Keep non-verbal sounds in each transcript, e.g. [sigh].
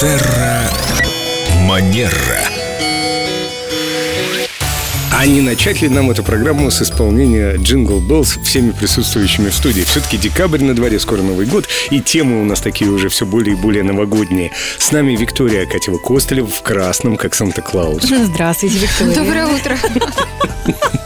Терра Манера. А не начать ли нам эту программу с исполнения Jingle Bells всеми присутствующими в студии? Все-таки декабрь на дворе, скоро Новый год, и темы у нас такие уже все более и более новогодние. С нами Виктория Катева Костылева в красном, как Санта-Клаус. Здравствуйте, Виктория. Доброе утро. [laughs]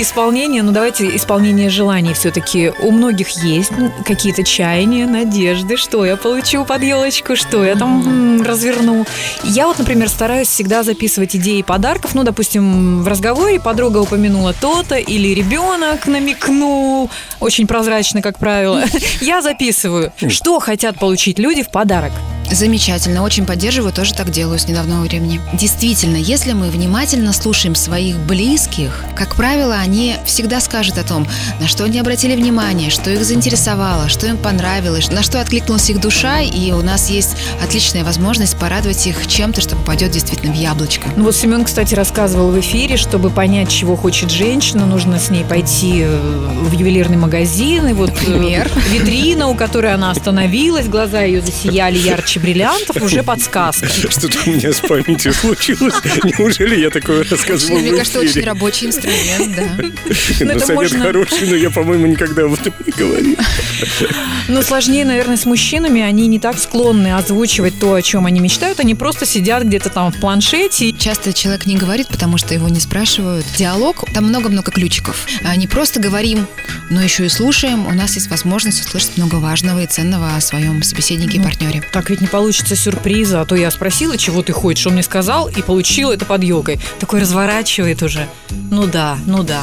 Исполнение, ну давайте исполнение желаний все-таки у многих есть какие-то чаяния, надежды, что я получу под елочку, что я там разверну. Я вот, например, стараюсь всегда записывать идеи подарков. Ну, допустим, в разговоре подруга упомянула то-то, или ребенок намекнул, очень прозрачно, как правило. [laughs] Я записываю, что хотят получить люди в подарок. Замечательно, очень поддерживаю, тоже так делаю с недавнего времени. Действительно, если мы внимательно слушаем своих близких, как правило, они всегда скажут о том, на что они обратили внимание, что их заинтересовало, что им понравилось, на что откликнулась их душа, и у нас есть отличная возможность порадовать их чем-то, что попадет действительно в яблочко. Ну вот Семен, кстати, рассказывал в эфире, чтобы понять, чего хочет женщина, нужно с ней пойти э, в ювелирный магазин, и вот э, Например? витрина, у которой она остановилась, глаза ее засияли ярче бриллиантов, [laughs] уже подсказка. Что-то у меня с памятью случилось. Неужели я такое рассказывал Мне кажется, очень рабочий инструмент, да. Ну, это совет хороший, но я, по-моему, никогда об этом не говорил. Но сложнее, наверное, с мужчинами, они не так склонны озвучивать то, о чем они мечтают, они просто сидят где-то там в планшете. Часто человек не говорит, потому что его не спрашивают. Диалог, там много-много ключиков. А Не просто говорим, но еще и слушаем. У нас есть возможность услышать много важного и ценного о своем собеседнике и Ну, партнере. Так ведь не получится сюрприза, а то я спросила, чего ты хочешь, он мне сказал, и получила это под елкой. Такой разворачивает уже. Ну да, ну да.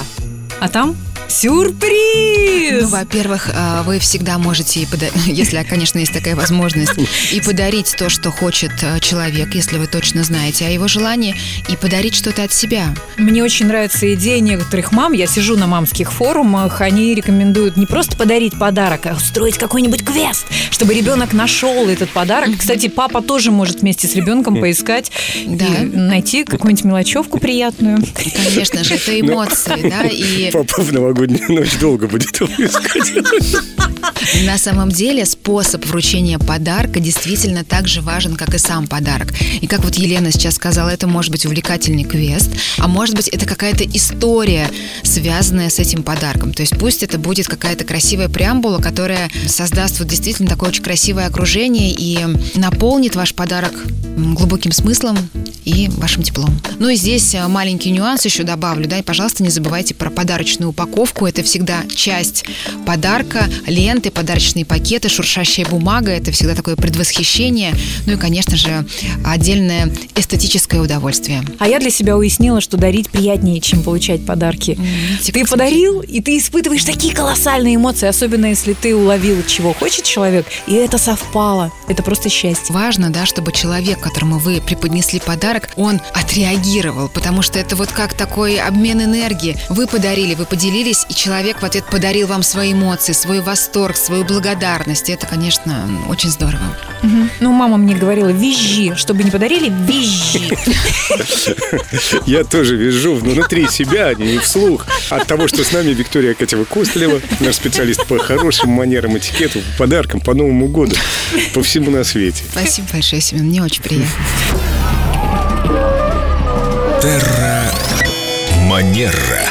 А там сюрприз! Ну, во-первых, а, вы всегда можете, и пода- [laughs] если, конечно, есть такая возможность, и подарить то, что хочет а, человек, если вы точно знаете о его желании, и подарить что-то от себя. Мне очень нравится идея некоторых мам. Я сижу на мамских форумах. Они рекомендуют не просто подарить подарок, а устроить какой-нибудь квест, чтобы ребенок нашел этот подарок. Кстати, папа тоже может вместе с ребенком поискать Да. и найти какую-нибудь мелочевку приятную. Конечно же, это эмоции, да, и [laughs] Папа в новогоднюю ночь долго будет его искать. На самом деле способ вручения подарка действительно так же важен, как и сам подарок. И как вот Елена сейчас сказала, это может быть увлекательный квест, а может быть это какая-то история, связанная с этим подарком. То есть пусть это будет какая-то красивая преамбула, которая создаст вот действительно такое очень красивое окружение и наполнит ваш подарок глубоким смыслом и вашим теплом. Ну и здесь э, маленький нюанс еще добавлю, да, и, пожалуйста, не забывайте про подарочную упаковку. Это всегда часть подарка, ленты, подарочные пакеты, шуршащая бумага. Это всегда такое предвосхищение. Ну и, конечно же, отдельное эстетическое удовольствие. А я для себя уяснила, что дарить приятнее, чем получать подарки. Ты подарил, и ты испытываешь такие колоссальные эмоции, особенно если ты уловил, чего хочет человек, и это совпало. Это просто счастье. Важно, да, чтобы человек, которому вы преподнесли подарок, он отреагировал, потому что это вот как такой обмен энергии. Вы подарили, вы поделились, и человек в ответ подарил вам свои эмоции, свой восторг, свою благодарность. И это, конечно, очень здорово. Ну, мама мне говорила, визжи, чтобы не подарили, визжи. [laughs] Я тоже вижу внутри себя, а не вслух. От того, что с нами Виктория Катева Костылева, наш специалист по хорошим манерам, этикету, подаркам по Новому году по всему на свете. Спасибо большое, Семен, мне очень приятно. Терра Манера.